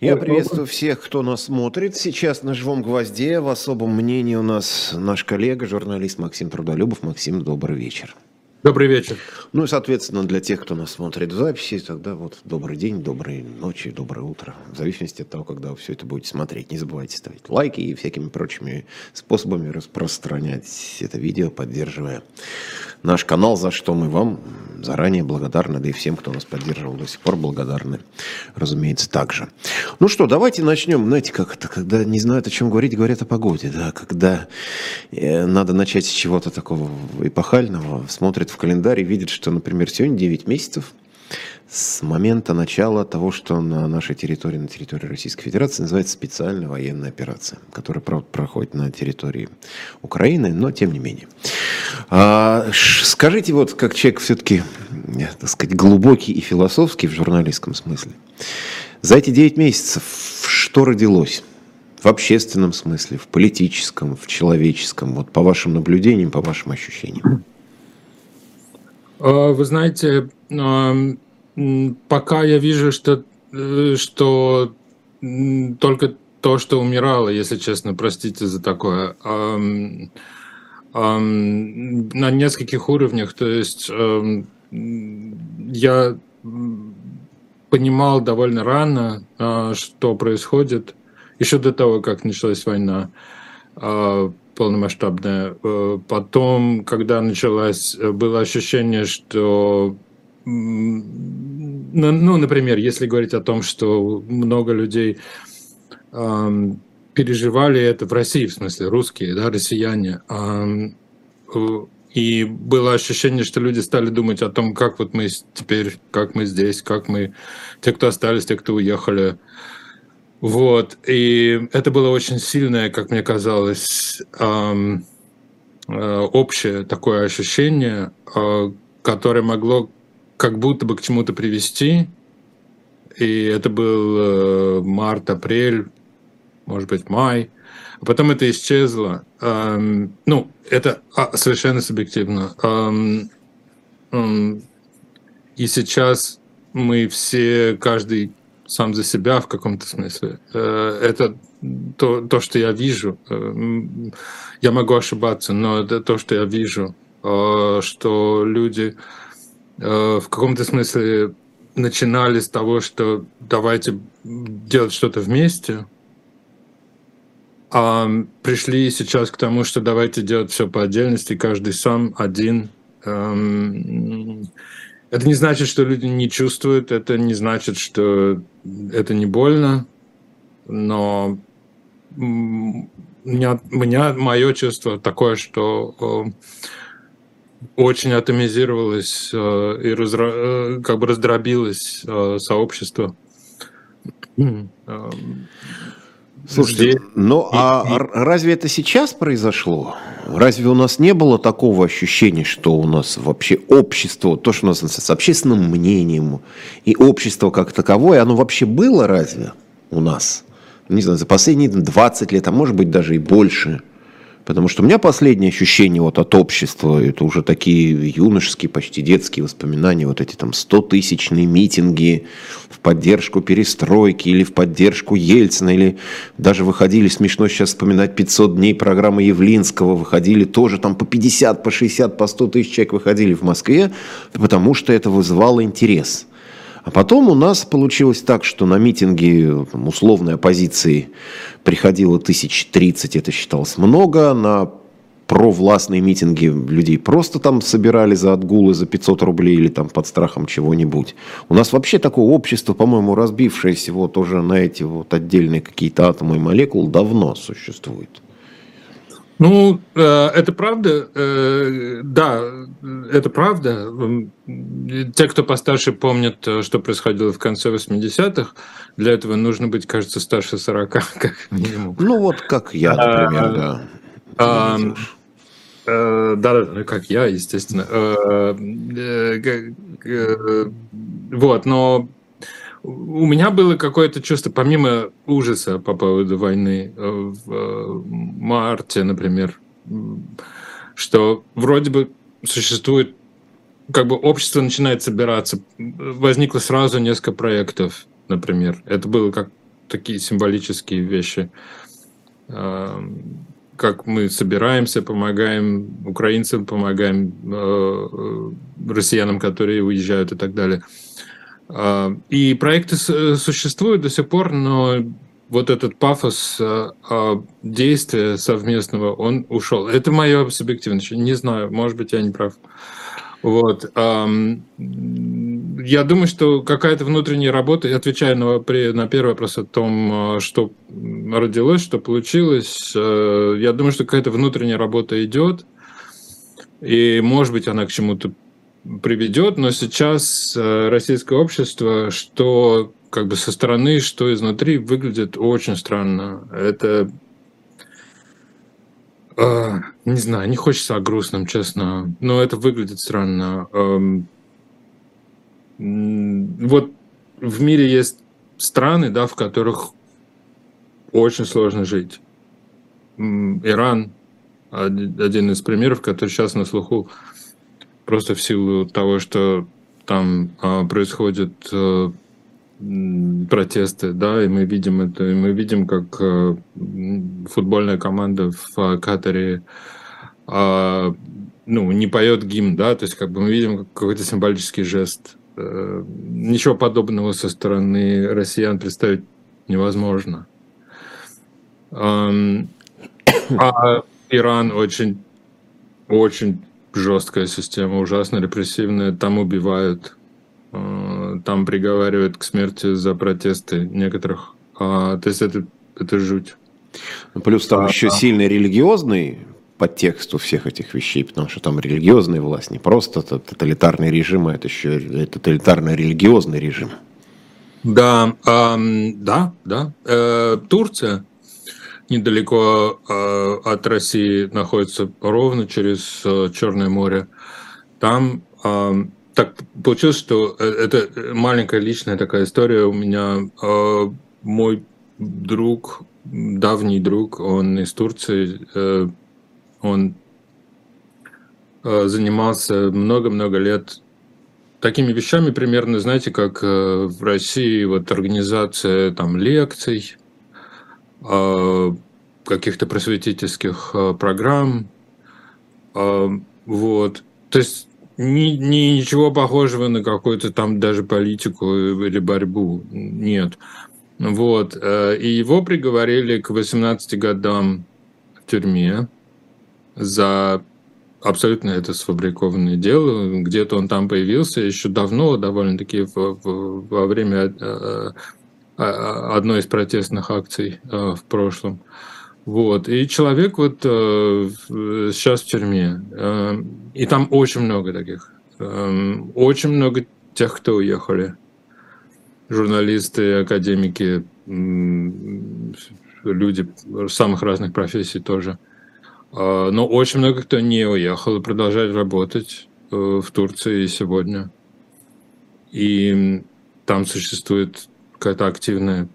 Я приветствую всех, кто нас смотрит. Сейчас на живом гвозде в особом мнении у нас наш коллега, журналист Максим Трудолюбов. Максим, добрый вечер. Добрый вечер. Ну и, соответственно, для тех, кто нас смотрит в записи, тогда вот добрый день, доброй ночи, доброе утро. В зависимости от того, когда вы все это будете смотреть. Не забывайте ставить лайки и всякими прочими способами распространять это видео, поддерживая наш канал, за что мы вам заранее благодарны, да и всем, кто нас поддерживал до сих пор, благодарны, разумеется, также. Ну что, давайте начнем. Знаете, как это, когда не знают, о чем говорить, говорят о погоде, да, когда э, надо начать с чего-то такого эпохального, смотрят в календарь и видят, что, например, сегодня 9 месяцев – с момента начала того, что на нашей территории, на территории Российской Федерации называется специальная военная операция, которая проходит на территории Украины, но тем не менее. А, скажите, вот как человек все-таки, так сказать, глубокий и философский в журналистском смысле, за эти 9 месяцев что родилось? В общественном смысле, в политическом, в человеческом, вот по вашим наблюдениям, по вашим ощущениям? А, вы знаете, пока я вижу, что, э, что только то, что умирало, если честно, простите за такое, на нескольких уровнях. То есть я понимал довольно рано, э, что происходит, еще до того, как началась война э, полномасштабная. Э, потом, когда началась, было ощущение, что ну, например, если говорить о том, что много людей переживали это в России, в смысле русские, да, россияне, эм, и было ощущение, что люди стали думать о том, как вот мы теперь, как мы здесь, как мы, те, кто остались, те, кто уехали. Вот, и это было очень сильное, как мне казалось, э, общее такое ощущение, э, которое могло как будто бы к чему-то привести. И это был э, март, апрель, может быть, май. А потом это исчезло. Ну, это а, совершенно субъективно. И сейчас мы все, каждый сам за себя в каком-то смысле. Э, это то, то, что я вижу. Э, я могу ошибаться, но это то, что я вижу, э, что люди в каком-то смысле начинали с того, что давайте делать что-то вместе, а пришли сейчас к тому, что давайте делать все по отдельности, каждый сам, один. Это не значит, что люди не чувствуют, это не значит, что это не больно, но меня, меня мое чувство такое, что э, очень атомизировалось э, и разра... Э, как бы раздробилось э, сообщество. Слушайте, Здесь... ну а и... разве это сейчас произошло? Разве у нас не было такого ощущения, что у нас вообще общество, то, что у нас с общественным мнением и общество как таковое, оно вообще было разве у нас? Не знаю, за последние 20 лет, а может быть даже и больше – Потому что у меня последнее ощущение вот от общества, это уже такие юношеские, почти детские воспоминания, вот эти там 100-тысячные митинги в поддержку перестройки или в поддержку Ельцина, или даже выходили, смешно сейчас вспоминать, 500 дней программы Явлинского, выходили тоже там по 50, по 60, по 100 тысяч человек выходили в Москве, потому что это вызывало интерес. А потом у нас получилось так, что на митинги условной оппозиции приходило тысяч тридцать, это считалось много, на провластные митинги людей просто там собирали за отгулы за 500 рублей или там под страхом чего-нибудь. У нас вообще такое общество, по-моему, разбившееся вот уже на эти вот отдельные какие-то атомы и молекулы давно существует. Ну, э, это правда. Э, да, это правда. Те, кто постарше, помнят, э, что происходило в конце 80-х. Для этого нужно быть, кажется, старше 40, как минимум. Ну, вот как я, например, а, да. А, да, да, как я, естественно. Вот, но у меня было какое-то чувство, помимо ужаса по поводу войны э, в э, марте, например, что вроде бы существует, как бы общество начинает собираться. Возникло сразу несколько проектов, например. Это было как такие символические вещи. Эм, как мы собираемся, помогаем украинцам, помогаем э, россиянам, которые уезжают и так далее. Э, и проекты существуют до сих пор, но вот этот пафос э, действия совместного, он ушел. Это мое субъективное, не знаю, может быть, я не прав. Вот. Я думаю, что какая-то внутренняя работа, отвечая на, на первый вопрос о том, что родилось, что получилось, э, я думаю, что какая-то внутренняя работа идет, и, может быть, она к чему-то приведет, но сейчас э, российское общество, что как бы со стороны, что изнутри, выглядит очень странно. Это Uh, не знаю, не хочется о грустном, честно, но это выглядит странно. Uh, вот в мире есть страны, да, в которых очень сложно жить. Иран один из примеров, который сейчас на слуху просто в силу того, что там uh, происходит протесты, да, и мы видим это, и мы видим, как э, футбольная команда в э, Катаре э, ну, не поет гимн, да, то есть как бы мы видим какой-то символический жест. Э, ничего подобного со стороны россиян представить невозможно. Э, а Иран очень, очень жесткая система, ужасно репрессивная, там убивают Э, там приговаривают к смерти за протесты некоторых. А, то есть это, это жуть. Ну, плюс там а, еще а... сильный религиозный подтекст у всех этих вещей, потому что там религиозная власть, не просто тоталитарный режим, а это еще тоталитарно-религиозный режим. Да, э, да, да. Э, Турция недалеко э, от России находится ровно через э, Черное море. Там э, так получилось, что э, это маленькая личная такая история. У меня э, мой друг, давний друг, он из Турции, э, он занимался много-много лет такими вещами примерно, знаете, как в России вот организация там лекций, каких-то просветительских э, программ, э, вот. То есть ни, ни, ничего похожего на какую-то там даже политику или борьбу. Нет. Вот. Э, и его приговорили к 18 годам в тюрьме за абсолютно это сфабрикованное дело. Где-то он там появился еще давно, довольно-таки во время э, э, одной из протестных акций в прошлом. Вот. И человек вот э, сейчас в тюрьме. Э, и там очень много таких. Э, очень много тех, кто уехали. Журналисты, академики, люди самых разных профессий тоже. Э, но очень много кто не уехал и продолжает работать э, в Турции сегодня. И там существует какая-то активная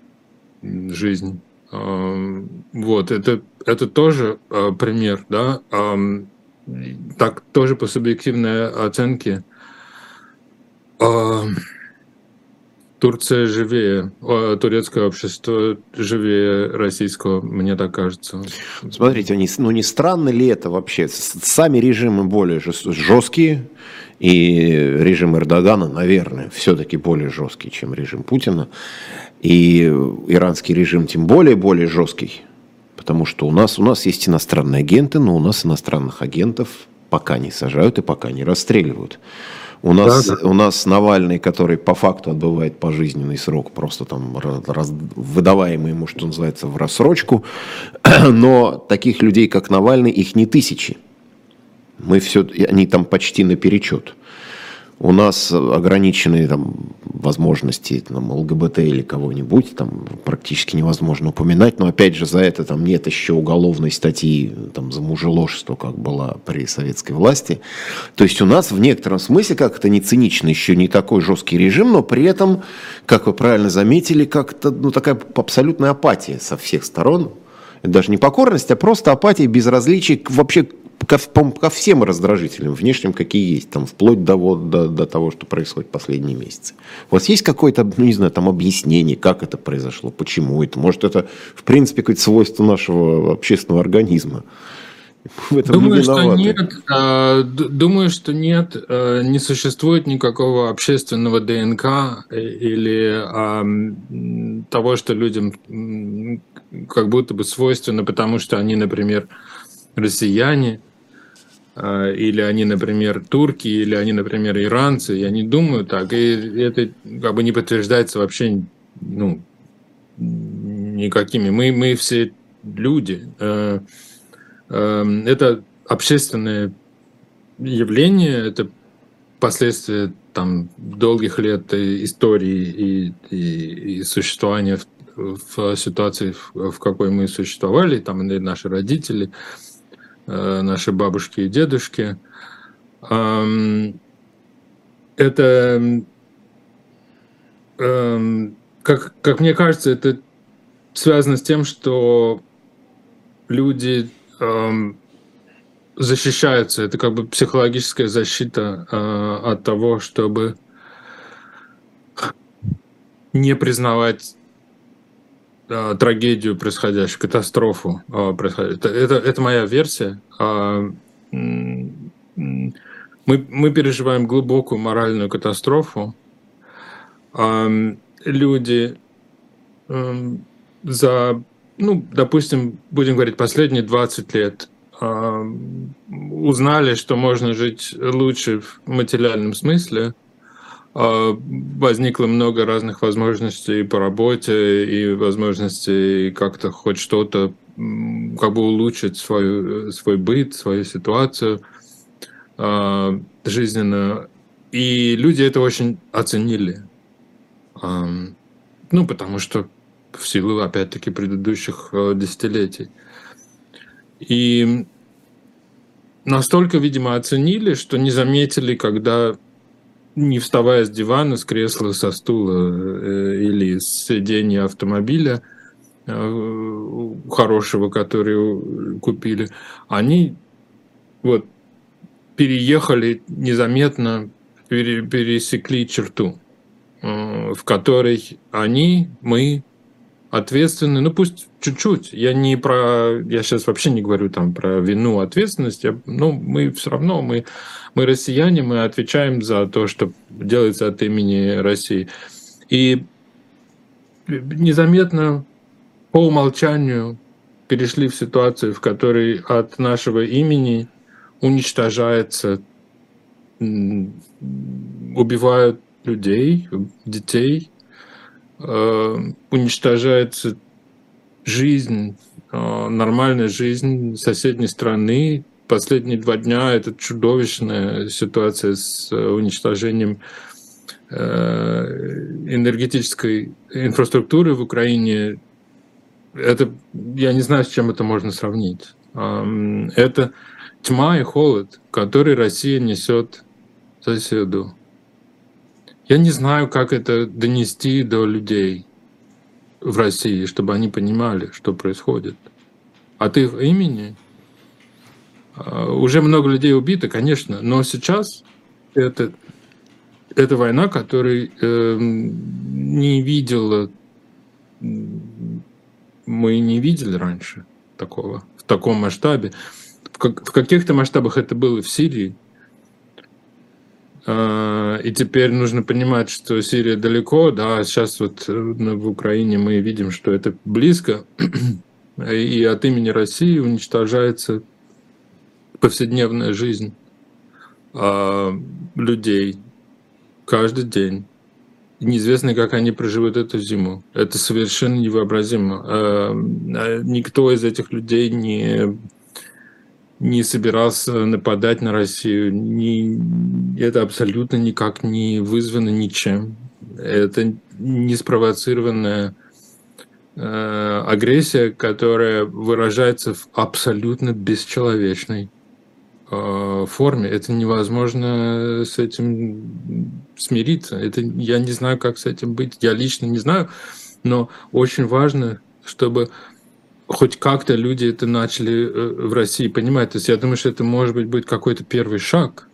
жизнь. Вот, это, это тоже э, пример, да, так тоже по субъективной оценке. Турция живее, турецкое общество живее российского, мне так кажется. Смотрите, ну не странно ли это вообще? Сами режимы более жесткие, и режим Эрдогана, наверное, все-таки более жесткий, чем режим Путина. И иранский режим тем более более жесткий, потому что у нас, у нас есть иностранные агенты, но у нас иностранных агентов пока не сажают и пока не расстреливают. У нас, да, да. у нас Навальный, который по факту отбывает пожизненный срок, просто там раз, выдаваемый ему, что называется, в рассрочку. Но таких людей, как Навальный, их не тысячи. Мы все, они там почти наперечет. У нас ограниченные там, возможности там, ЛГБТ или кого-нибудь, там практически невозможно упоминать, но опять же за это там нет еще уголовной статьи там, за мужеложество, как была при советской власти. То есть у нас в некотором смысле, как это не цинично, еще не такой жесткий режим, но при этом, как вы правильно заметили, как-то ну, такая абсолютная апатия со всех сторон. Даже не покорность, а просто апатия, безразличие вообще ко, ко всем раздражителям, внешним, какие есть, там, вплоть до, вот, до, до того, что происходит последние месяцы. У вас есть какое-то, ну, не знаю, там, объяснение, как это произошло, почему это? Может, это, в принципе, какое-то свойство нашего общественного организма? В этом думаю, не что нет. А, думаю, что нет. А, не существует никакого общественного ДНК э, или а, того, что людям как будто бы свойственно, потому что они, например, россияне, или они, например, турки, или они, например, иранцы. Я не думаю так. И это как бы не подтверждается вообще ну, никакими. Мы, мы все люди. Эм, это общественное явление, это последствия там долгих лет истории и, и, и существования в, в ситуации, в, в какой мы существовали, там и наши родители, э, наши бабушки и дедушки. Это, как, как мне кажется, это связано с тем, что люди защищаются. Это как бы психологическая защита э, от того, чтобы не признавать э, трагедию происходящую, катастрофу э, происходящую. Это, это, моя версия. Э, мы, мы переживаем глубокую моральную катастрофу. Э, люди э, за ну, допустим, будем говорить, последние 20 лет э, узнали, что можно жить лучше в материальном смысле, э, возникло много разных возможностей по работе и возможностей как-то хоть что-то как бы улучшить свою, свой быт, свою ситуацию э, жизненную. И люди это очень оценили. Ну, потому что в силу, опять-таки, предыдущих э, десятилетий. И настолько, видимо, оценили, что не заметили, когда, не вставая с дивана, с кресла, со стула э, или с сиденья автомобиля э, хорошего, который купили, они вот переехали незаметно, пересекли черту, в которой они, мы, ответственны, ну пусть чуть-чуть. Я не про, я сейчас вообще не говорю там про вину, ответственность. Я, ну мы все равно мы мы россияне, мы отвечаем за то, что делается от имени России. И незаметно по умолчанию перешли в ситуацию, в которой от нашего имени уничтожается, убивают людей, детей, Э, уничтожается жизнь, э, нормальная жизнь соседней страны. Последние два дня это чудовищная ситуация с э, уничтожением энергетической инфраструктуры в Украине. Это, я не знаю, с чем это можно сравнить. Это тьма и холод, который Россия несет соседу. Я не знаю, как это донести до людей в России, чтобы они понимали, что происходит. От их имени а, уже много людей убито, конечно, но сейчас это, это война, которой э, не видела, мы не видели раньше такого, в таком масштабе. В, как, в каких-то масштабах это было в Сирии, и теперь нужно понимать, что Сирия далеко, да, сейчас вот э, в Украине мы видим, что это близко, и от имени России уничтожается повседневная жизнь а, людей каждый день. Неизвестно, как они проживут эту зиму. Это совершенно невообразимо. А, никто из этих людей не не собирался нападать на Россию. Не, это абсолютно никак не вызвано ничем. Это не спровоцированная э, агрессия, которая выражается в абсолютно бесчеловечной э, форме. Это невозможно с этим смириться. Это я не знаю, как с этим быть. Я лично не знаю, но очень важно, чтобы хоть как-то люди это начали э, в России понимать. То есть я думаю, что это может быть будет какой-то первый шаг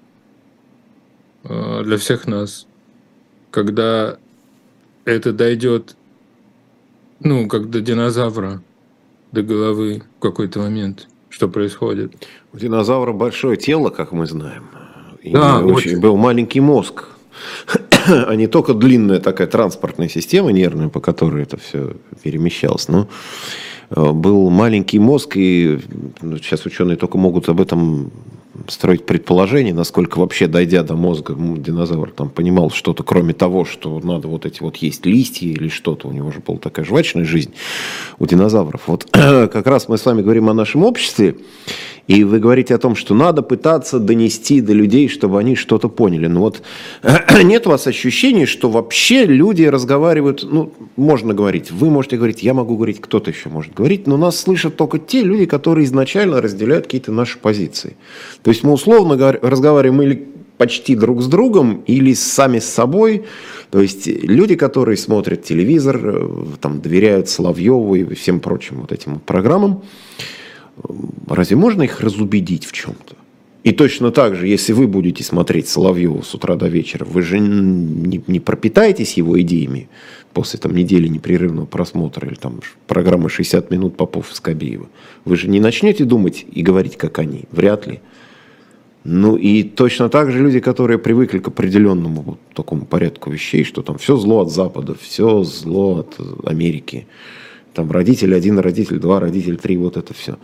э, для всех нас, когда это дойдет, ну, как до динозавра, до головы в какой-то момент, что происходит. У динозавра большое тело, как мы знаем. И да, очень, очень. был маленький мозг, а не только длинная такая транспортная система нервная, по которой это все перемещалось, но был маленький мозг, и ну, сейчас ученые только могут об этом строить предположение, насколько вообще, дойдя до мозга, динозавр там понимал что-то, кроме того, что надо вот эти вот есть листья или что-то. У него же была такая жвачная жизнь у динозавров. Вот как раз мы с вами говорим о нашем обществе, и вы говорите о том, что надо пытаться донести до людей, чтобы они что-то поняли. Но вот нет у вас ощущения, что вообще люди разговаривают, ну, можно говорить, вы можете говорить, я могу говорить, кто-то еще может говорить, но нас слышат только те люди, которые изначально разделяют какие-то наши позиции. То есть мы условно разговариваем или почти друг с другом, или сами с собой. То есть люди, которые смотрят телевизор, э, там, доверяют Соловьеву и всем прочим вот этим программам, разве можно их разубедить в чем-то? И точно так же, если вы будете смотреть Соловьева с утра до вечера, вы же не, не пропитаетесь его идеями после там, недели непрерывного просмотра или там программы 60 минут Попов и Скобеева. Вы же не начнете думать и говорить, как они. Вряд ли. Ну и точно так же люди, которые привыкли к определенному такому порядку вещей, что там все зло от Запада, все зло от Америки. Там родитель один, родитель два, родитель три, вот это все.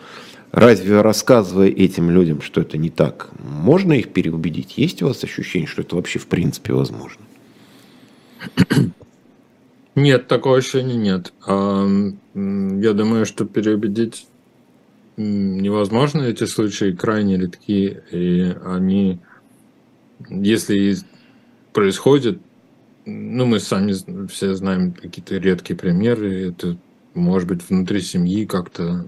Разве рассказывая этим людям, что это не так, можно их переубедить? Есть у вас ощущение, что это вообще в принципе возможно? Нет, такого ощущения нет. Я думаю, что переубедить невозможно. Эти случаи крайне редки, и они, если происходят, ну, мы сами все знаем какие-то редкие примеры, это может быть, внутри семьи как-то,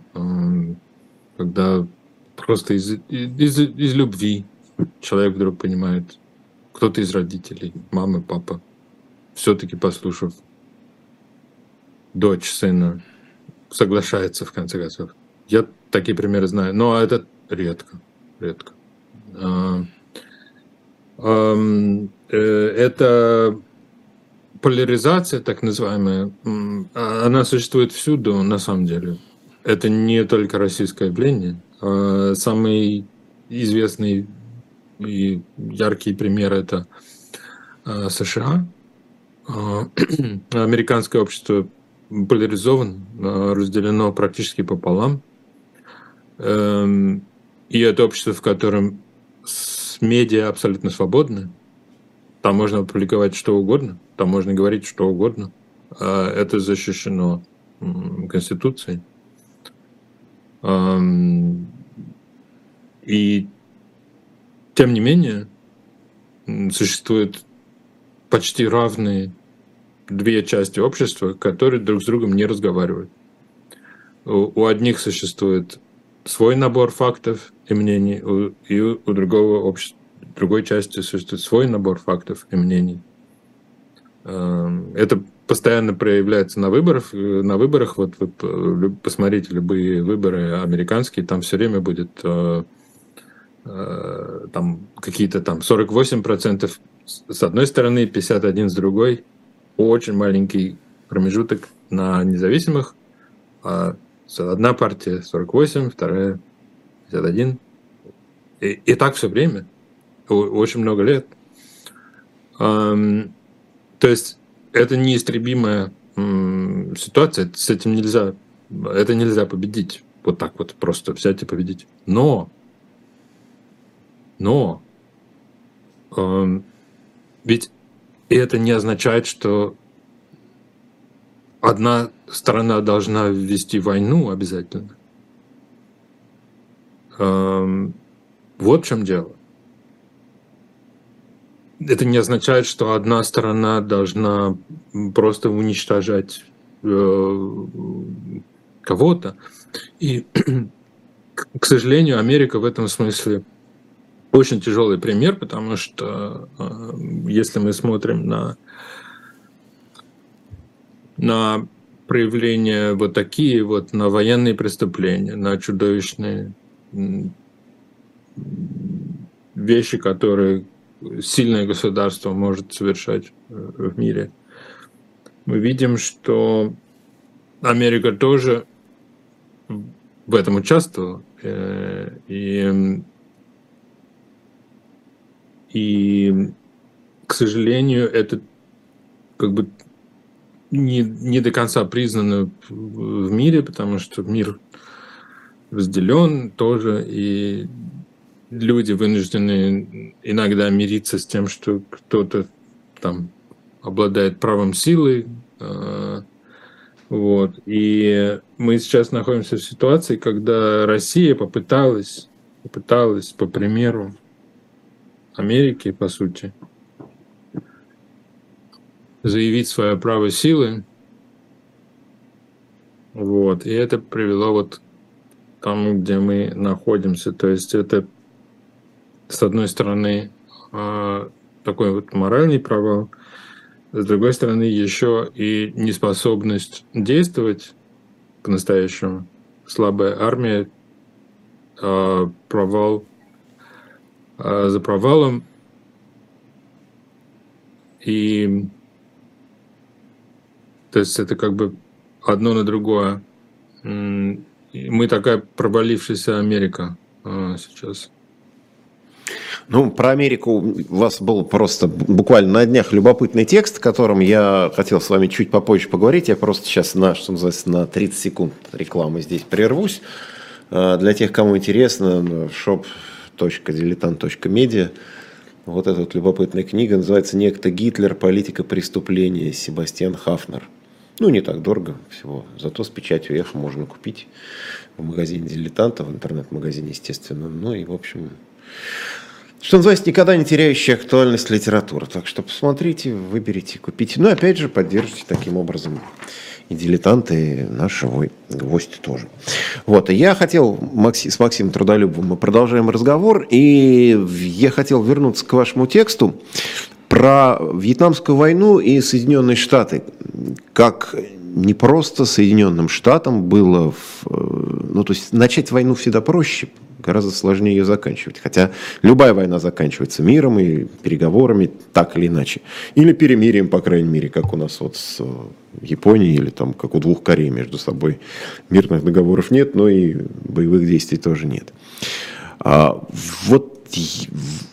когда просто из, из, из любви человек вдруг понимает, кто-то из родителей, мамы, папа, все-таки послушав дочь, сына, соглашается в конце концов. Я такие примеры знаю, но это редко, редко. А, э, это поляризация, так называемая, а, она существует всюду, на самом деле. Это не только российское явление. А самый известный и яркий пример – это США. Американское общество поляризовано, разделено практически пополам. Эм, и это общество, в котором медиа абсолютно свободны. Там можно опубликовать что угодно. Там можно говорить что угодно. А это защищено Конституцией. И тем не менее существуют почти равные две части общества, которые друг с другом не разговаривают. У одних существует свой набор фактов и мнений, и у другого общества, другой части существует свой набор фактов и мнений. Эм, это постоянно проявляется на выборах. Э, на выборах, вот вы посмотрите любые выборы американские, там все время будет э, э, там какие-то там 48% с одной стороны, 51 с другой. Очень маленький промежуток на независимых. А одна партия 48, вторая 51. И, и так все время. Очень много лет. То есть это неистребимая ситуация, с этим нельзя, это нельзя победить. Вот так вот просто взять и победить. Но, но, ведь это не означает, что одна сторона должна ввести войну обязательно. Э, вот в чем дело это не означает, что одна сторона должна просто уничтожать э, кого-то. И, к сожалению, Америка в этом смысле очень тяжелый пример, потому что э, если мы смотрим на, на проявления вот такие вот на военные преступления, на чудовищные вещи, которые сильное государство может совершать э, в мире. Мы видим, что Америка тоже в этом участвовала. Э, и, и к сожалению, это как бы не, не до конца признано в мире, потому что мир разделен тоже, и люди вынуждены иногда мириться с тем, что кто-то там обладает правом силы. А, вот. И мы сейчас находимся в ситуации, когда Россия попыталась, попыталась, по примеру Америки, по сути, заявить свое право силы. Вот. И это привело вот к тому, где мы находимся. То есть это, с одной стороны, а, такой вот моральный провал, с другой стороны, еще и неспособность действовать по-настоящему. Слабая армия, а, провал а, за провалом. И то есть это как бы одно на другое. Мы такая провалившаяся Америка а, сейчас. Ну, про Америку у вас был просто буквально на днях любопытный текст, о котором я хотел с вами чуть попозже поговорить. Я просто сейчас на, что называется, на 30 секунд рекламы здесь прервусь. А, для тех, кому интересно, shop.diletant.media вот эта вот любопытная книга называется «Некто Гитлер. Политика преступления. Себастьян Хафнер». Ну, не так дорого всего. Зато с печатью F можно купить в магазине дилетанта, в интернет-магазине, естественно. Ну и, в общем, что называется, никогда не теряющая актуальность литература. Так что посмотрите, выберите, купите. Ну опять же, поддержите таким образом и дилетанты, и нашего гостя тоже. Вот, я хотел Макси, с Максимом Трудолюбовым, мы продолжаем разговор, и я хотел вернуться к вашему тексту про Вьетнамскую войну и Соединенные Штаты. Как не просто Соединенным Штатам было, в, э, ну то есть начать войну всегда проще, гораздо сложнее ее заканчивать. Хотя любая война заканчивается миром и переговорами, так или иначе. Или перемирием, по крайней мере, как у нас вот с э, Японией, или там как у двух Корей между собой. Мирных договоров нет, но и боевых действий тоже нет. А, вот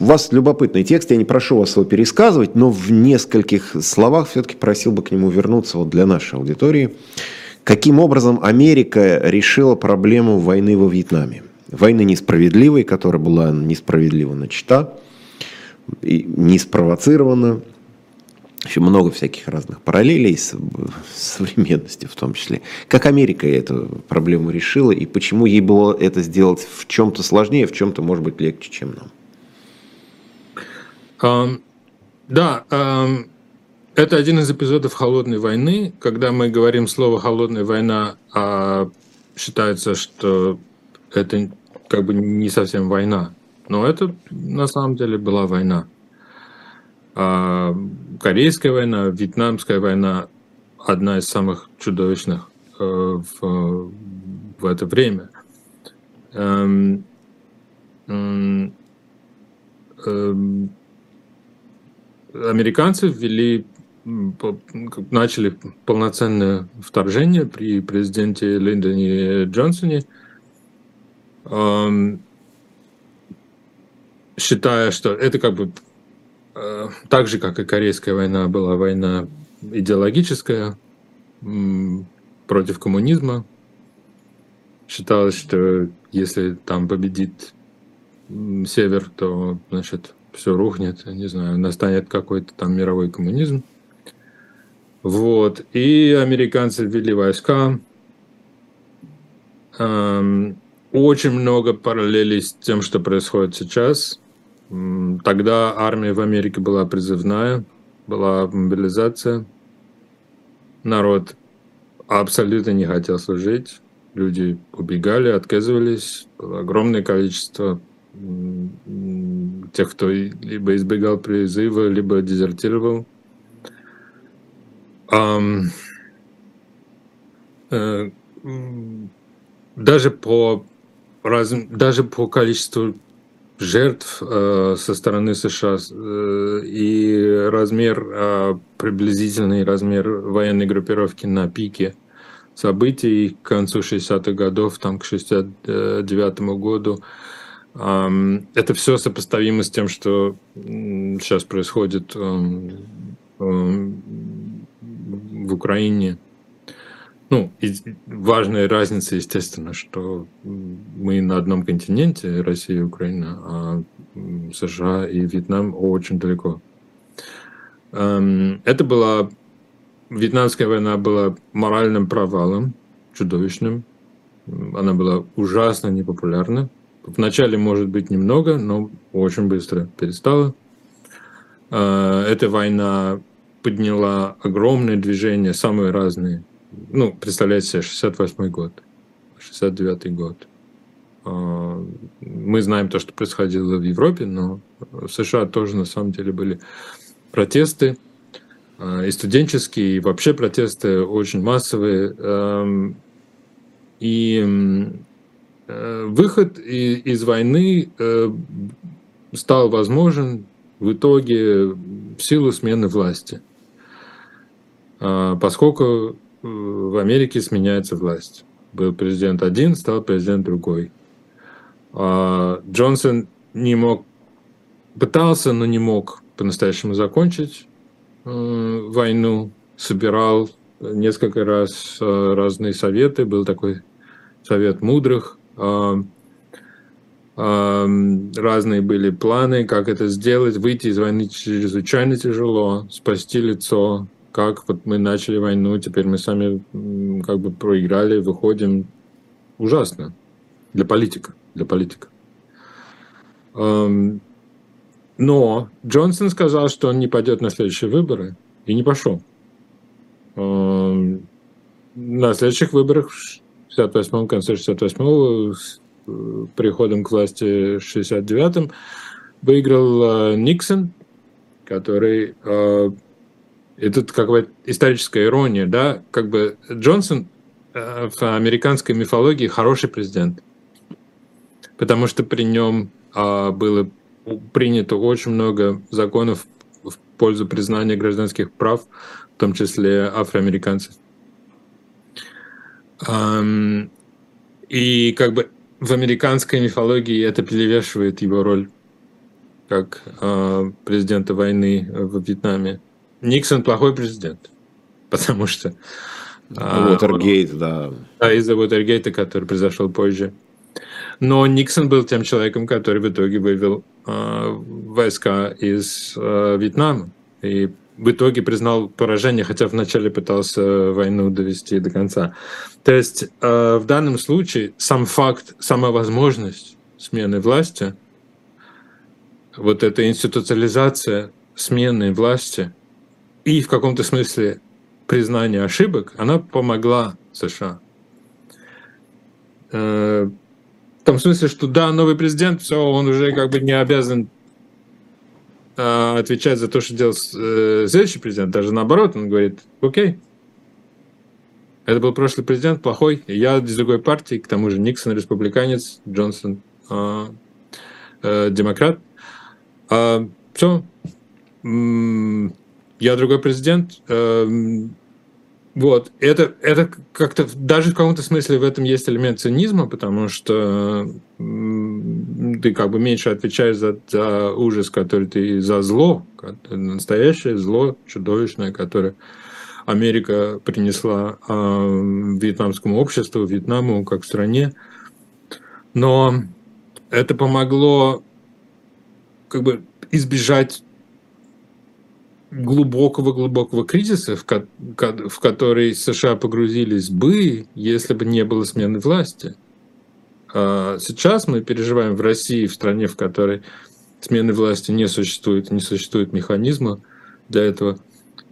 у вас любопытный текст, я не прошу вас его пересказывать, но в нескольких словах все-таки просил бы к нему вернуться вот для нашей аудитории. Каким образом Америка решила проблему войны во Вьетнаме? Войны несправедливой, которая была несправедливо начата, и не спровоцирована, еще много всяких разных параллелей с, с современностью в том числе. Как Америка эту проблему решила и почему ей было это сделать в чем-то сложнее, в чем-то, может быть, легче, чем нам? Um, да, um, это один из эпизодов холодной войны. Когда мы говорим слово холодная война, а считается, что это как бы не совсем война. Но это на самом деле была война. А Корейская война, Вьетнамская война одна из самых чудовищных э, в, в это время. Эм, эм, американцы ввели, начали полноценное вторжение при президенте Линдоне Джонсоне, эм, считая, что это как бы так же, как и Корейская война, была война идеологическая против коммунизма. Считалось, что если там победит север, то, значит, все рухнет, не знаю, настанет какой-то там мировой коммунизм. Вот. И американцы ввели войска. Очень много параллелей с тем, что происходит сейчас. Тогда армия в Америке была призывная, была мобилизация. Народ абсолютно не хотел служить. Люди убегали, отказывались. Было огромное количество тех, кто либо избегал призыва, либо дезертировал. Um, даже по раз, даже по количеству жертв э, со стороны США э, и размер, э, приблизительный размер военной группировки на пике событий к концу 60-х годов, там к 69 году, это все сопоставимо с тем, что сейчас происходит э, э, в Украине. Ну, и важная разница, естественно, что мы на одном континенте, Россия и Украина, а США и Вьетнам очень далеко. Эм, это была... Вьетнамская война была моральным провалом, чудовищным. Она была ужасно непопулярна. Вначале, может быть, немного, но очень быстро перестала. Э, эта война подняла огромные движения, самые разные, ну, представляете себе, 68 год, 69 год. А, мы знаем то, что происходило в Европе, но в США тоже на самом деле были протесты, а, и студенческие, и вообще протесты очень массовые. И э, выход из войны э, стал возможен в итоге в силу смены власти. А, поскольку в Америке сменяется власть. Был президент один, стал президент другой. А Джонсон не мог, пытался, но не мог по-настоящему закончить э, войну, собирал несколько раз э, разные советы, был такой совет мудрых, а, разные были планы, как это сделать, выйти из войны чрезвычайно тяжело, спасти лицо, как вот мы начали войну, теперь мы сами как бы проиграли, выходим. Ужасно. Для политика. Для политика. Но Джонсон сказал, что он не пойдет на следующие выборы, и не пошел. На следующих выборах в 68-м, конце 68-го, с э, приходом к власти в 69-м, выиграл э, Никсон, который э, и тут как бы историческая ирония, да, как бы Джонсон э, в американской мифологии хороший президент, потому что при нем а, было принято очень много законов в пользу признания гражданских прав, в том числе афроамериканцев. И как бы в американской мифологии это перевешивает его роль как а, президента войны в Вьетнаме. Никсон плохой президент, потому что... Уотергейт, да. Да, из-за Уотергейта, который произошел позже. Но Никсон был тем человеком, который в итоге вывел э, войска из э, Вьетнама. И в итоге признал поражение, хотя вначале пытался войну довести до конца. То есть э, в данном случае сам факт, сама возможность смены власти, вот эта институциализация смены власти – и в каком-то смысле признание ошибок, она помогла США. Э, в том смысле, что да, новый президент, все, он уже как бы не обязан э, отвечать за то, что делал э, следующий президент. Даже наоборот, он говорит, окей, это был прошлый президент, плохой, я из другой партии, к тому же Никсон республиканец, Джонсон демократ. А, все, я другой президент. Эм, вот, это, это как-то даже в каком-то смысле в этом есть элемент цинизма, потому что ты как бы меньше отвечаешь за, за ужас, который ты за зло, настоящее зло чудовищное, которое Америка принесла э, вьетнамскому обществу, Вьетнаму как стране. Но это помогло как бы избежать глубокого-глубокого кризиса, в, ко- в который США погрузились бы, если бы не было смены власти. А сейчас мы переживаем в России, в стране, в которой смены власти не существует, не существует механизма для этого.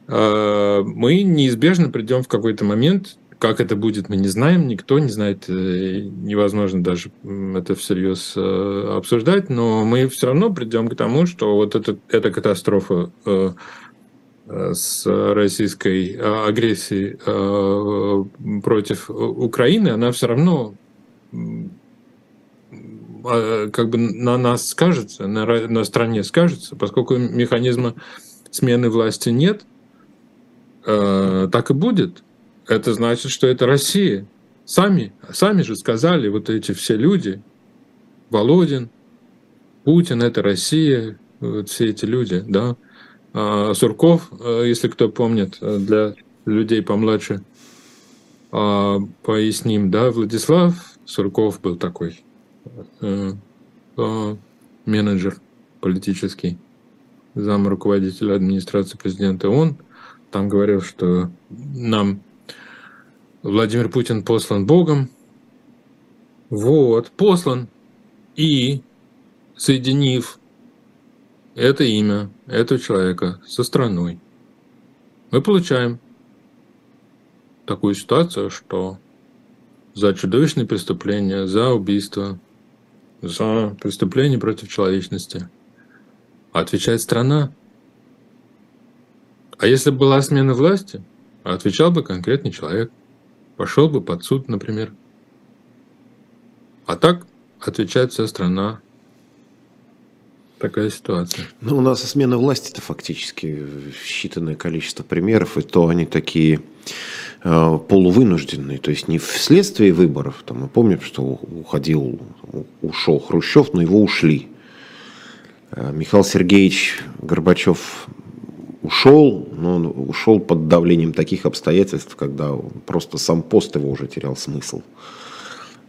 А мы неизбежно придем в какой-то момент, как это будет, мы не знаем, никто не знает, э, невозможно даже это всерьез э, обсуждать, но мы все равно придем к тому, что вот это, эта катастрофа э, с российской агрессией против Украины, она все равно как бы на нас скажется, на, на стране скажется, поскольку механизма смены власти нет, так и будет. Это значит, что это Россия. Сами, сами же сказали вот эти все люди, Володин, Путин, это Россия, вот все эти люди, да. А Сурков, э, если кто помнит, э, для людей помладше, а, поясним, да, Владислав Сурков был такой э, менеджер политический, зам руководителя администрации президента. Он там говорил, что нам Владимир Путин послан Богом. Вот, послан. И соединив это имя этого человека со страной, мы получаем такую ситуацию, что за чудовищные преступления, за убийство, за преступление против человечности отвечает страна. А если была смена власти, отвечал бы конкретный человек пошел бы под суд, например. А так отвечает вся страна. Такая ситуация. Ну, у нас смена власти это фактически считанное количество примеров, и то они такие э, полувынужденные, то есть не вследствие выборов. Там, мы помним, что уходил, ушел Хрущев, но его ушли. Э, Михаил Сергеевич Горбачев ушел, но он ушел под давлением таких обстоятельств, когда просто сам пост его уже терял смысл.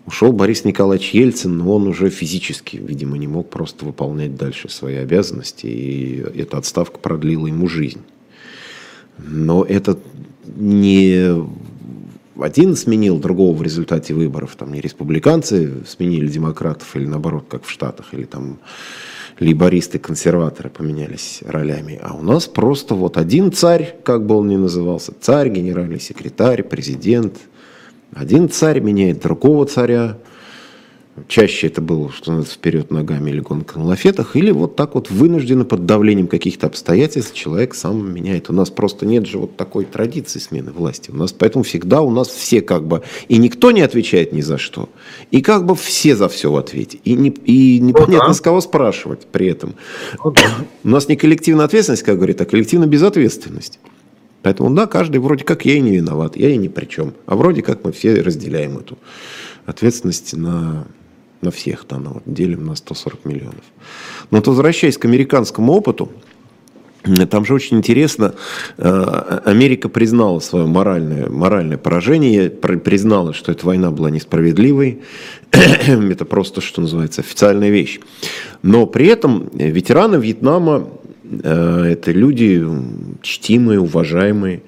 Ушел Борис Николаевич Ельцин, но он уже физически, видимо, не мог просто выполнять дальше свои обязанности, и эта отставка продлила ему жизнь. Но это не один сменил другого в результате выборов, там не республиканцы сменили демократов или наоборот, как в Штатах, или там лейбористы, консерваторы поменялись ролями. А у нас просто вот один царь, как бы он ни назывался, царь, генеральный секретарь, президент. Один царь меняет другого царя. Чаще это было, что называется, вперед ногами или гонка на лафетах, или вот так вот вынужденно под давлением каких-то обстоятельств человек сам меняет. У нас просто нет же вот такой традиции смены власти. У нас поэтому всегда у нас все как бы, и никто не отвечает ни за что, и как бы все за все в ответе. И, не, и непонятно ну, с кого спрашивать при этом. Ну, у нас не коллективная ответственность, как говорит, а коллективная безответственность. Поэтому да, каждый вроде как я и не виноват, я и ни при чем. А вроде как мы все разделяем эту ответственность на на всех, да, на, делим на 140 миллионов. Но вот возвращаясь к американскому опыту, там же очень интересно, э, Америка признала свое моральное, моральное поражение, признала, что эта война была несправедливой. Это просто, что называется, официальная вещь. Но при этом ветераны Вьетнама Э, это люди чтимые, уважаемые.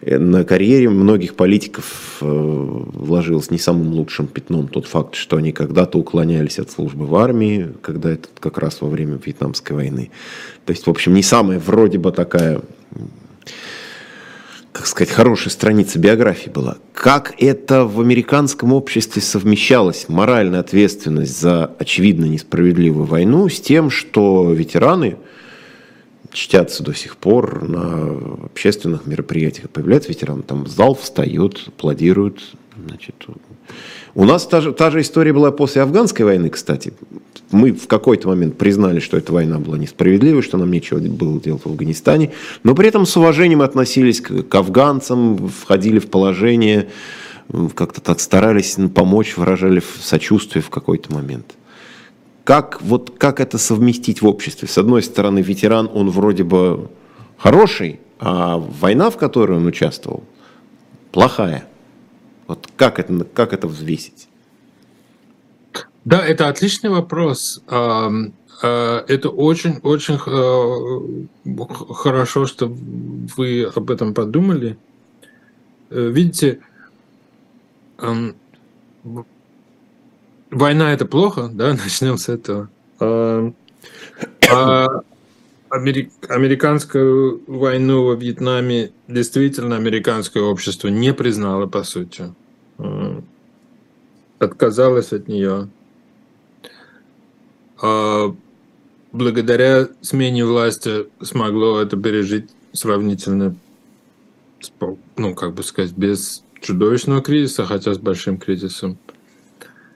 Э, на карьере многих политиков э, вложилось не самым лучшим пятном тот факт, что они когда-то уклонялись от службы в армии, когда это как раз во время Вьетнамской войны. То есть, в общем, не самая вроде бы такая как сказать, хорошая страница биографии была. Как это в американском обществе совмещалось моральная ответственность за очевидно несправедливую войну с тем, что ветераны – чтятся до сих пор на общественных мероприятиях. Появляется ветеран, там зал встает, аплодируют. Значит, у нас та же, та же история была после афганской войны, кстати. Мы в какой-то момент признали, что эта война была несправедливой, что нам нечего было делать в Афганистане, но при этом с уважением относились к, к афганцам, входили в положение, как-то так старались помочь, выражали сочувствие в какой-то момент как, вот, как это совместить в обществе? С одной стороны, ветеран, он вроде бы хороший, а война, в которой он участвовал, плохая. Вот как это, как это взвесить? Да, это отличный вопрос. А, это очень-очень хорошо, что вы об этом подумали. Э, видите, война это плохо, да, начнем с этого. А, а американскую войну во Вьетнаме действительно американское общество не признало, по сути. А, отказалось от нее. А благодаря смене власти смогло это пережить сравнительно, ну, как бы сказать, без чудовищного кризиса, хотя с большим кризисом.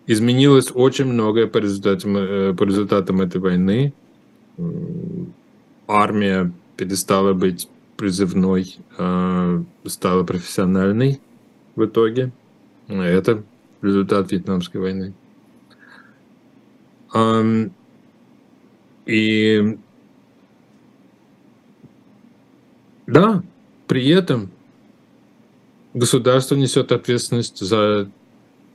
Изменилось очень многое по результатам, э, по результатам этой войны. Армия перестала быть призывной, а стала профессиональной в итоге. Это результат Вьетнамской войны. И да, при этом государство несет ответственность за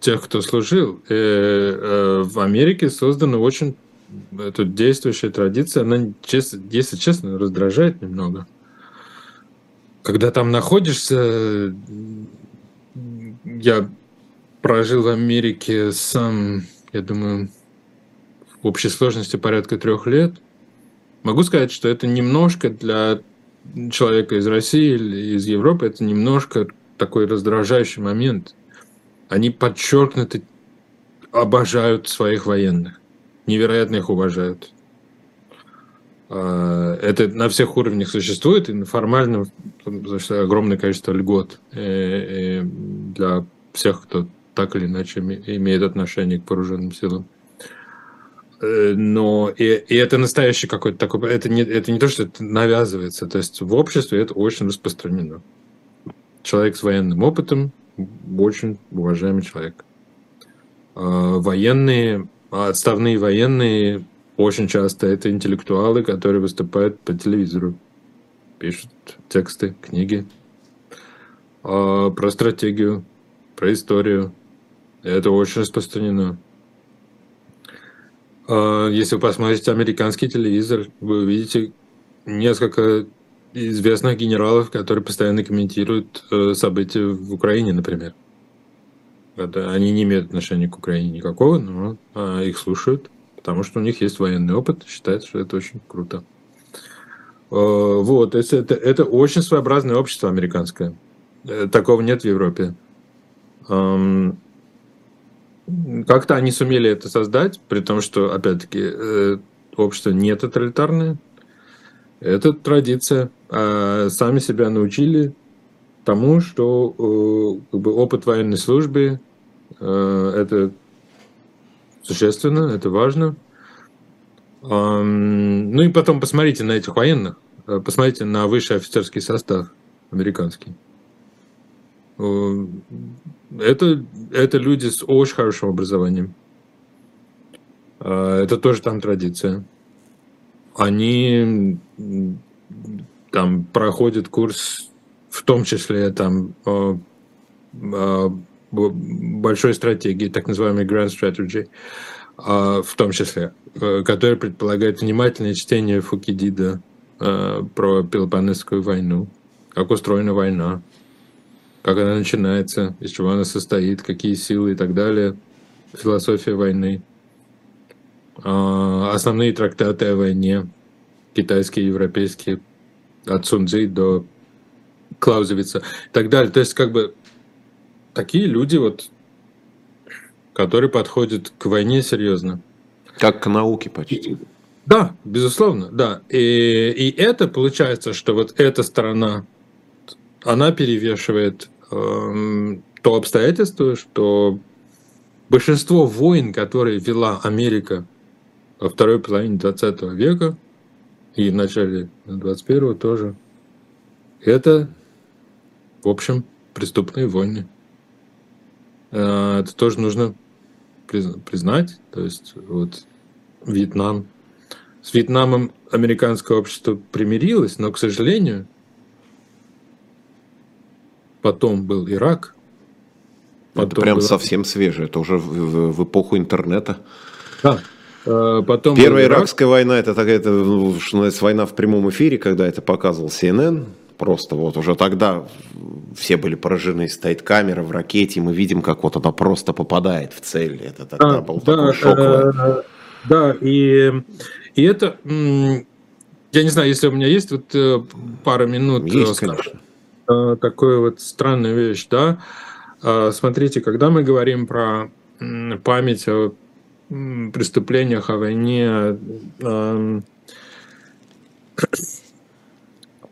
тех, кто служил. И, э, э, в Америке создана очень эта действующая традиция, она, если честно, раздражает немного. Когда там находишься, я прожил в Америке сам, я думаю, в общей сложности порядка трех лет. Могу сказать, что это немножко для человека из России или из Европы, это немножко такой раздражающий момент. Они подчеркнуто обожают своих военных, невероятно их уважают. А, это на всех уровнях существует, и формально значит, огромное количество льгот э, э, для всех, кто так или иначе имеет отношение к вооруженным силам. Э, но и, и это настоящий какой-то такой, это не, это не то, что это навязывается, то есть в обществе это очень распространено. Человек с военным опытом, очень уважаемый человек. А, военные, отставные военные очень часто это интеллектуалы, которые выступают по телевизору, пишут тексты, книги а, про стратегию, про историю. Это очень распространено. А, если вы посмотрите американский телевизор, вы увидите несколько известных генералов, которые постоянно комментируют э, события в Украине, например. Это, они не имеют отношения к Украине никакого, но а, их слушают, потому что у них есть военный опыт, считают, что это очень круто. Э, вот, это, это, это очень своеобразное общество американское. Э, такого нет в Европе. Как-то они сумели это создать, при том, что, опять-таки, э, общество не тоталитарное. Это традиция. А сами себя научили тому, что э, как бы, опыт военной службы э, это существенно, это важно. Ну и потом посмотрите на этих военных, посмотрите на высший офицерский состав американский. Это, это люди с очень хорошим образованием. А, это тоже там традиция. Они там проходят курс, в том числе там а, а, большой стратегии, так называемой Grand Strategy, в том числе, который предполагает внимательное чтение Фукидида про Пелопонесскую войну, как устроена война, как она начинается, из чего она состоит, какие силы и так далее, философия войны, основные трактаты о войне, китайские, европейские, от Сунцзы до Клаузевица и так далее. То есть как бы такие люди, вот, которые подходят к войне серьезно. Как к науке почти. Да, безусловно, да. И, и это получается, что вот эта сторона, она перевешивает Эм, то обстоятельство, что большинство войн, которые вела Америка во второй половине 20 века и в начале 21 тоже, это, в общем, преступные войны. Э, это тоже нужно признать. То есть вот Вьетнам. С Вьетнамом американское общество примирилось, но, к сожалению, потом был Ирак. Потом это прям был... совсем свежее, это уже в, в эпоху интернета. Да. Э, потом Первая Иракская война, это такая, это, ну, война в прямом эфире, когда это показывал CNN. Просто вот уже тогда все были поражены, стоит камера в ракете, мы видим, как вот она просто попадает в цель. Это тогда да, был да, такой шок. Э, да, и, и это, я не знаю, если у меня есть вот э, пара минут. Есть, конечно такую вот странную вещь, да. Смотрите, когда мы говорим про память о преступлениях, о войне, э,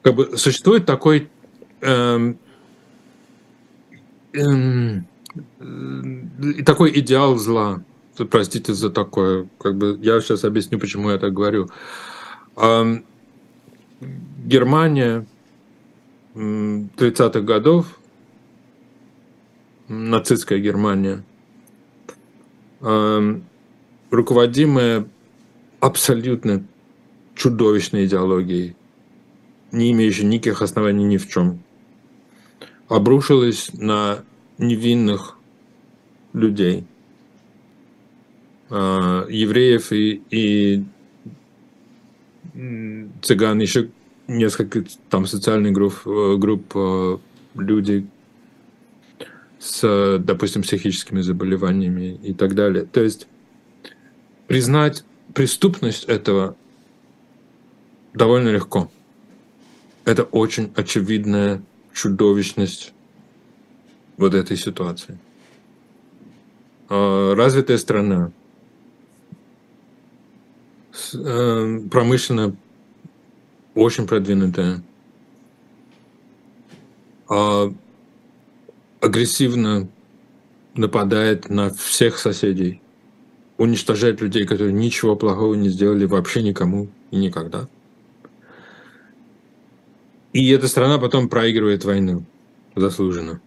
как бы существует такой эм, э, такой идеал зла. Простите за такое. Как бы я сейчас объясню, почему я так говорю. Эм, Германия 30-х годов, нацистская Германия, руководимая абсолютно чудовищной идеологией, не имеющей никаких оснований ни в чем, обрушилась на невинных людей, э, евреев и, и цыган, еще несколько там социальных групп, э, групп э, людей с, допустим, психическими заболеваниями и так далее. То есть признать преступность этого довольно легко. Это очень очевидная чудовищность вот этой ситуации. А, развитая страна, э, промышленно очень продвинутая, а, агрессивно нападает на всех соседей, уничтожает людей, которые ничего плохого не сделали вообще никому и никогда. И эта страна потом проигрывает войну заслуженно.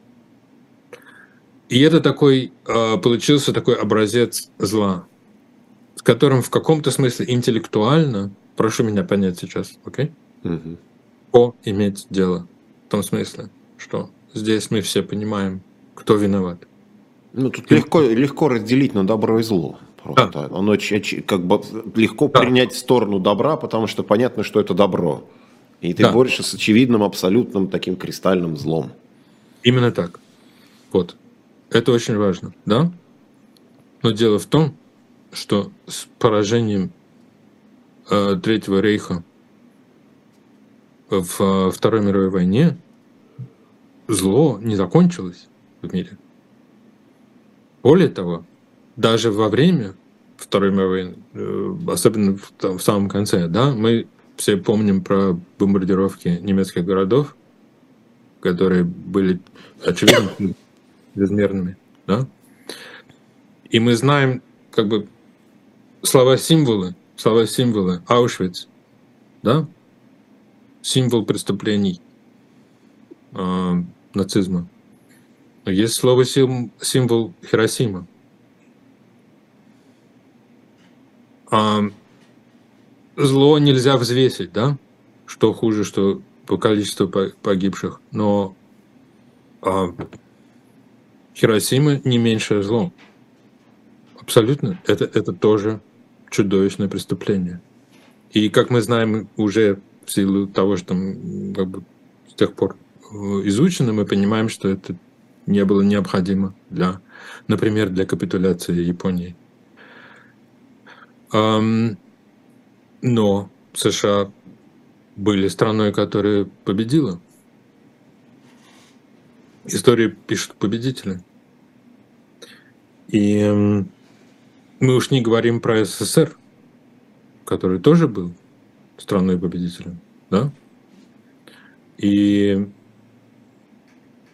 И это такой, а, получился такой образец зла, с которым в каком-то смысле интеллектуально, прошу меня понять сейчас, окей? Okay? Угу. иметь дело. В том смысле, что здесь мы все понимаем, кто виноват. Ну, тут и... легко, легко разделить на добро и зло. Просто. Да. Оно как бы легко да. принять сторону добра, потому что понятно, что это добро. И ты да. борешься с очевидным, абсолютным таким кристальным злом. Именно так. Вот. Это очень важно, да? Но дело в том, что с поражением э, Третьего рейха в э, Второй мировой войне зло не закончилось в мире. Более того, даже во время Второй мировой, э, особенно в, там, в самом конце, да, мы все помним про бомбардировки немецких городов, которые были очевидно безмерными, да? И мы знаем, как бы, слова-символы, слова-символы, Аушвиц, да? Символ преступлений э, нацизма. Есть слово символ Хиросима. А, зло нельзя взвесить, да? Что хуже, что по количеству погибших. Но а, Хиросима не меньшее зло. Абсолютно. Это, это тоже чудовищное преступление. И как мы знаем уже в силу того, что как бы, с тех пор э, изучено, мы понимаем, что это не было необходимо для, например, для капитуляции Японии. Но США были страной, которая победила. Историю пишут победители. И мы уж не говорим про СССР, который тоже был страной-победителем, да? И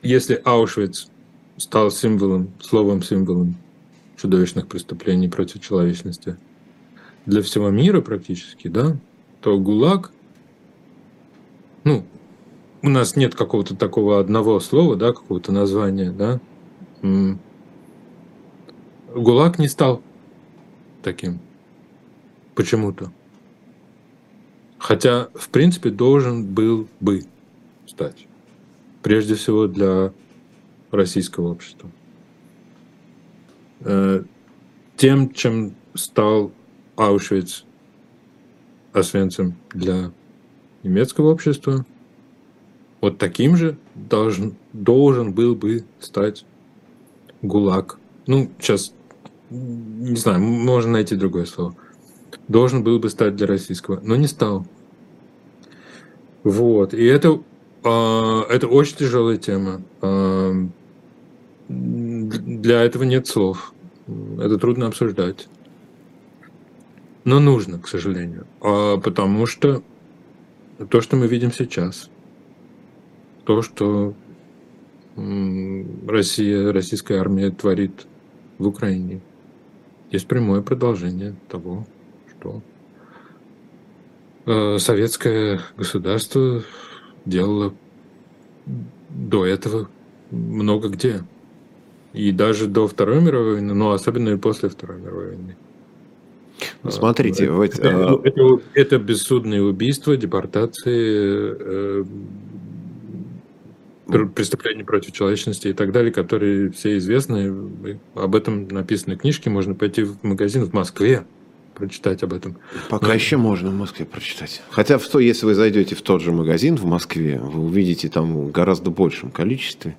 если Аушвиц стал символом, словом-символом чудовищных преступлений против человечности – для всего мира практически, да, то ГУЛАГ, ну, у нас нет какого-то такого одного слова, да, какого-то названия, да. ГУЛАГ не стал таким почему-то. Хотя, в принципе, должен был бы стать. Прежде всего для российского общества. Э, тем, чем стал Аушвиц, Освенцим для немецкого общества, вот таким же должен, должен был бы стать ГУЛАГ. Ну, сейчас, не знаю, можно найти другое слово. Должен был бы стать для российского, но не стал. Вот. И это, э, это очень тяжелая тема. Э, для этого нет слов. Это трудно обсуждать. Но нужно, к сожалению. А, потому что то, что мы видим сейчас, то, что Россия, российская армия творит в Украине, есть прямое продолжение того, что э, советское государство делало до этого много где. И даже до Второй мировой войны, но особенно и после Второй мировой войны. Ну, смотрите, это, вот, это, это, это бессудные убийства, депортации, э, преступления против человечности и так далее, которые все известны. Об этом написаны книжки, можно пойти в магазин в Москве, прочитать об этом. Пока Но... еще можно в Москве прочитать. Хотя, в то, если вы зайдете в тот же магазин в Москве, вы увидите там гораздо большем количестве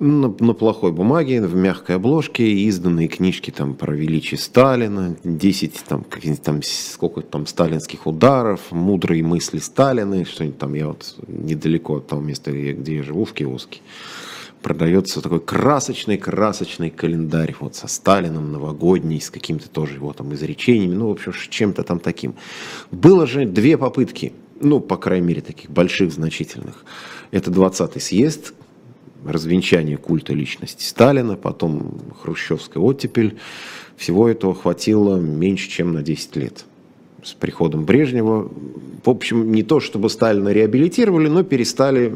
на, на плохой бумаге, в мягкой обложке изданные книжки там про величие Сталина, 10 там, там, сколько там сталинских ударов, мудрые мысли Сталина, что-нибудь там, я вот недалеко от того места, где я живу, в киоске, продается такой красочный-красочный календарь вот со Сталином, новогодний, с какими-то тоже его там изречениями, ну, в общем, чем-то там таким. Было же две попытки, ну, по крайней мере, таких больших, значительных. Это 20-й съезд, развенчание культа личности Сталина, потом хрущевская оттепель. Всего этого хватило меньше, чем на 10 лет. С приходом Брежнева, в общем, не то чтобы Сталина реабилитировали, но перестали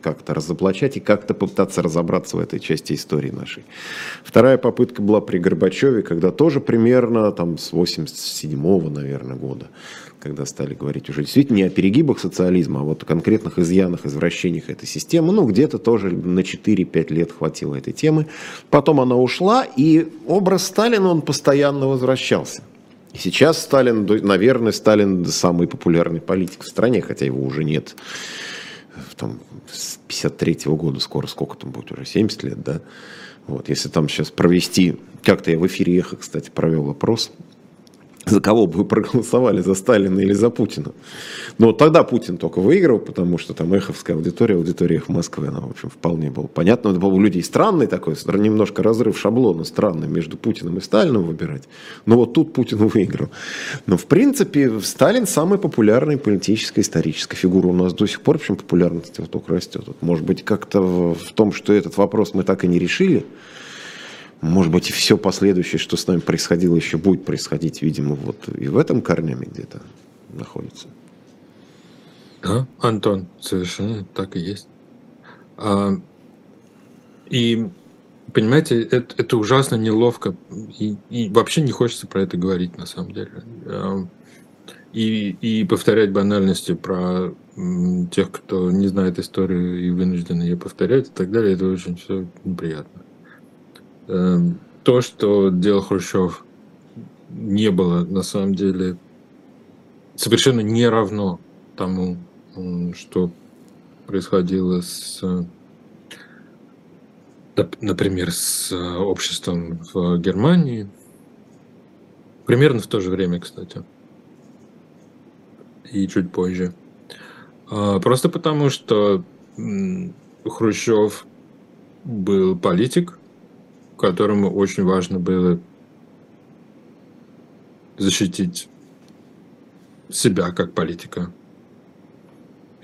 как-то разоблачать и как-то пытаться разобраться в этой части истории нашей. Вторая попытка была при Горбачеве, когда тоже примерно там с 87-го, наверное, года когда стали говорить уже действительно не о перегибах социализма, а вот о конкретных изъянах, извращениях этой системы. Ну, где-то тоже на 4-5 лет хватило этой темы. Потом она ушла, и образ Сталина, он постоянно возвращался. И сейчас Сталин, наверное, Сталин самый популярный политик в стране, хотя его уже нет там, с 53 -го года, скоро сколько там будет уже, 70 лет, да? Вот, если там сейчас провести, как-то я в эфире Эхо, кстати, провел опрос, за кого бы проголосовали, за Сталина или за Путина. Но тогда Путин только выиграл, потому что там эховская аудитория, аудитория в Москве, она, в общем, вполне была понятно. Это был у людей странный такой, немножко разрыв шаблона странный между Путиным и Сталином выбирать. Но вот тут Путин выиграл. Но, в принципе, Сталин самая популярная политическая, историческая фигура у нас до сих пор, причем популярность вот только растет. Может быть, как-то в том, что этот вопрос мы так и не решили, может быть, и все последующее, что с нами происходило, еще будет происходить, видимо, вот и в этом корнями где-то находится. Да, Антон, совершенно так и есть. А, и понимаете, это, это ужасно неловко, и, и вообще не хочется про это говорить на самом деле. А, и, и повторять банальности про тех, кто не знает историю и вынуждены ее повторять и так далее, это очень все неприятно. Эм, то, что делал Хрущев, не было на самом деле совершенно не равно тому, что происходило с, например, с обществом в Германии. Примерно в то же время, кстати. И чуть позже. А, просто потому, что Хрущев был политик, которому очень важно было защитить себя как политика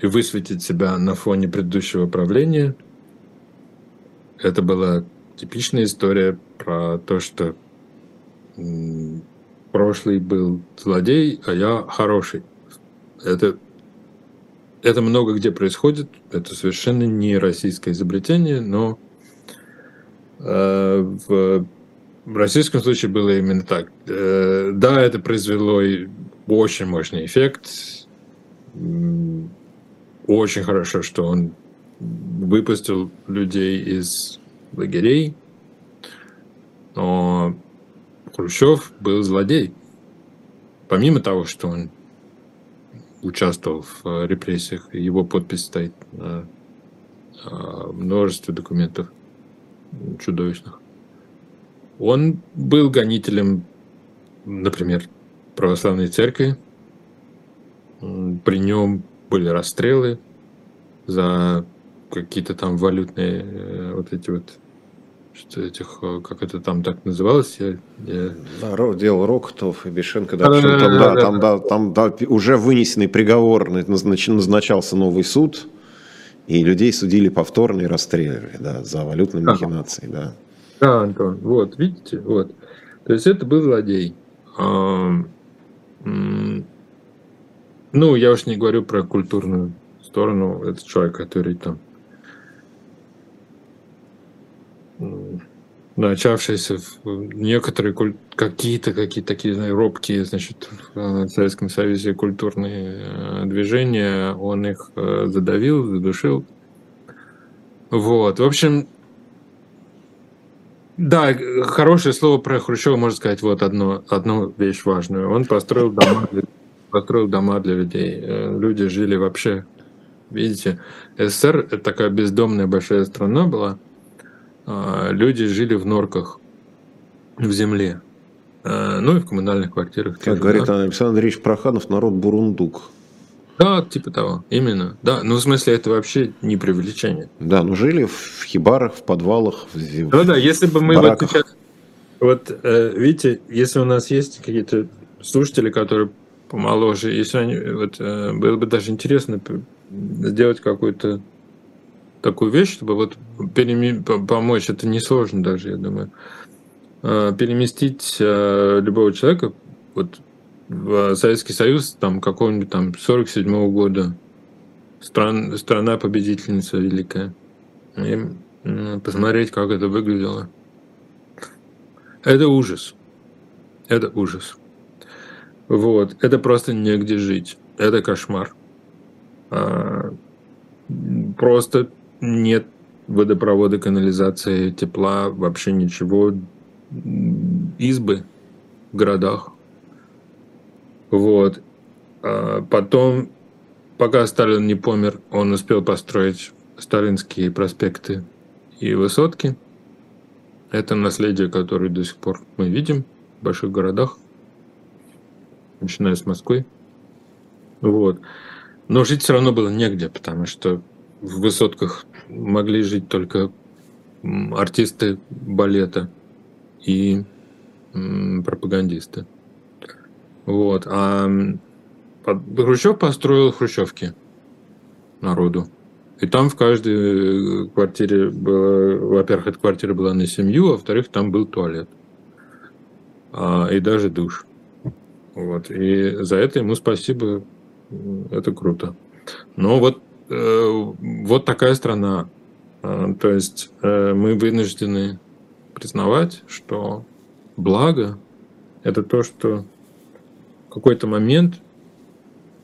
и высветить себя на фоне предыдущего правления. Это была типичная история про то, что прошлый был злодей, а я хороший. Это, это много где происходит, это совершенно не российское изобретение, но в российском случае было именно так. Э, да, это произвело очень мощный эффект. Очень хорошо, что он выпустил людей из лагерей. Но Хрущев был злодей. Помимо того, что он участвовал в репрессиях, его подпись стоит на множестве документов чудовищных. Он был гонителем, например, православной церкви. При нем были расстрелы за какие-то там валютные э, вот эти вот что этих, э, как это там так называлось? Я, я... Да, дело Рокотов и Бешенко, да, да, там, да, да, там, да, там да, уже вынесенный приговор, назначался новый суд, и людей судили повторно и расстреливали, да, за валютные махинации, да. Да, Антон, вот, видите, вот. То есть это был злодей. Ну, я уж не говорю про культурную сторону. Это человек, который там начавшиеся в некоторые какие-то какие-то такие знаю, робкие значит в Советском Союзе культурные э, движения он их э, задавил задушил. Вот в общем да хорошее слово про Хрущева можно сказать вот одно одну вещь важную. Он построил дома для, построил дома для людей. Э, люди жили вообще видите СССР это такая бездомная большая страна была люди жили в норках в земле, а, ну и в коммунальных квартирах. Как говорит да? Александр Андреевич Проханов, народ бурундук. Да, типа того, именно. Да, ну в смысле это вообще не привлечение. Да, ну жили в хибарах, в подвалах, в Да, да, если бы мы бараках. вот сейчас, вот э, видите, если у нас есть какие-то слушатели, которые помоложе, если они, вот э, было бы даже интересно сделать какую-то такую вещь, чтобы вот переми... помочь, это несложно даже, я думаю, а, переместить а, любого человека вот в Советский Союз там какого-нибудь там 47 -го года, стран, страна победительница великая, и посмотреть, как это выглядело. Это ужас. Это ужас. Вот. Это просто негде жить. Это кошмар. А, просто нет водопровода, канализации, тепла, вообще ничего. Избы в городах. Вот. А потом, пока Сталин не помер, он успел построить сталинские проспекты и высотки. Это наследие, которое до сих пор мы видим в больших городах, начиная с Москвы. Вот. Но жить все равно было негде, потому что в высотках могли жить только артисты балета и пропагандисты. Вот. А Хрущев построил хрущевки народу. И там в каждой квартире было, во-первых, эта квартира была на семью, а во-вторых, там был туалет. А, и даже душ. Вот. И за это ему спасибо. Это круто. Но вот Э, вот такая страна. Э, то есть э, мы вынуждены признавать, что благо – это то, что в какой-то момент,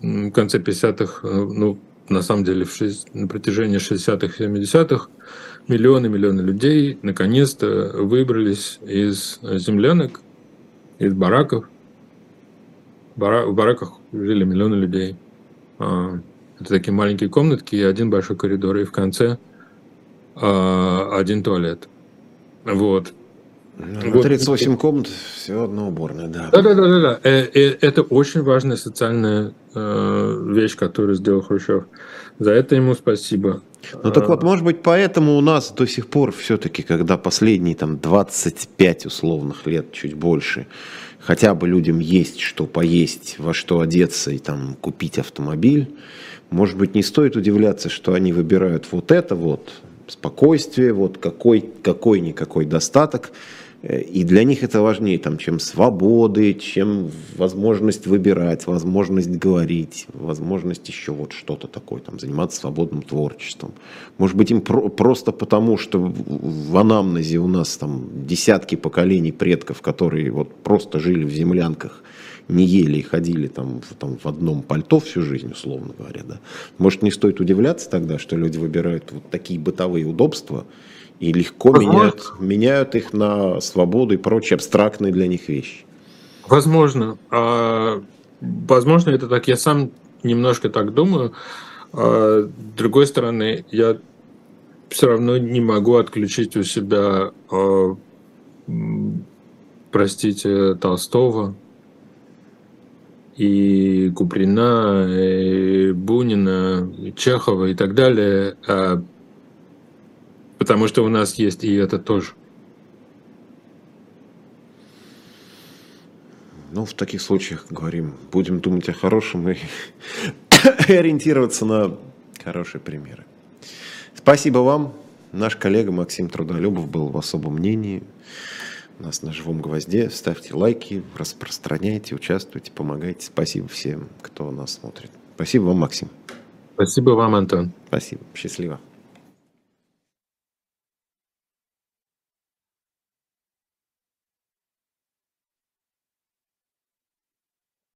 в конце 50-х, ну, на самом деле, в 6, на протяжении 60-х и 70-х, миллионы-миллионы людей наконец-то выбрались из землянок, из бараков. В бараках жили миллионы людей. А, это такие маленькие комнатки и один большой коридор, и в конце э, один туалет. Вот. Ну, вот. 38 комнат, все одна уборная, да. Да, да, да, да. да. Это очень важная социальная э, вещь, которую сделал Хрущев. За это ему спасибо. Ну так вот, может быть, поэтому у нас до сих пор все-таки, когда последние там 25 условных лет, чуть больше, хотя бы людям есть что поесть, во что одеться и там купить автомобиль, может быть, не стоит удивляться, что они выбирают вот это вот, спокойствие, вот какой, какой-никакой достаток, и для них это важнее, там, чем свободы, чем возможность выбирать, возможность говорить, возможность еще вот что-то такое, там, заниматься свободным творчеством. Может быть, им про- просто потому, что в анамнезе у нас там десятки поколений предков, которые вот просто жили в землянках, не ели и ходили там, там в одном пальто всю жизнь, условно говоря, да. Может, не стоит удивляться тогда, что люди выбирают вот такие бытовые удобства и легко меняют, меняют их на свободу и прочие абстрактные для них вещи. Возможно. А, возможно, это так. Я сам немножко так думаю. А, с другой стороны, я все равно не могу отключить у себя, а, простите, Толстого, и Куприна, и Бунина, и Чехова и так далее, а, Потому что у нас есть и это тоже. Ну, в таких случаях говорим, будем думать о хорошем и, и ориентироваться на хорошие примеры. Спасибо вам. Наш коллега Максим Трудолюбов был в особом мнении. У нас на живом гвозде. Ставьте лайки, распространяйте, участвуйте, помогайте. Спасибо всем, кто нас смотрит. Спасибо вам, Максим. Спасибо вам, Антон. Спасибо. Счастливо.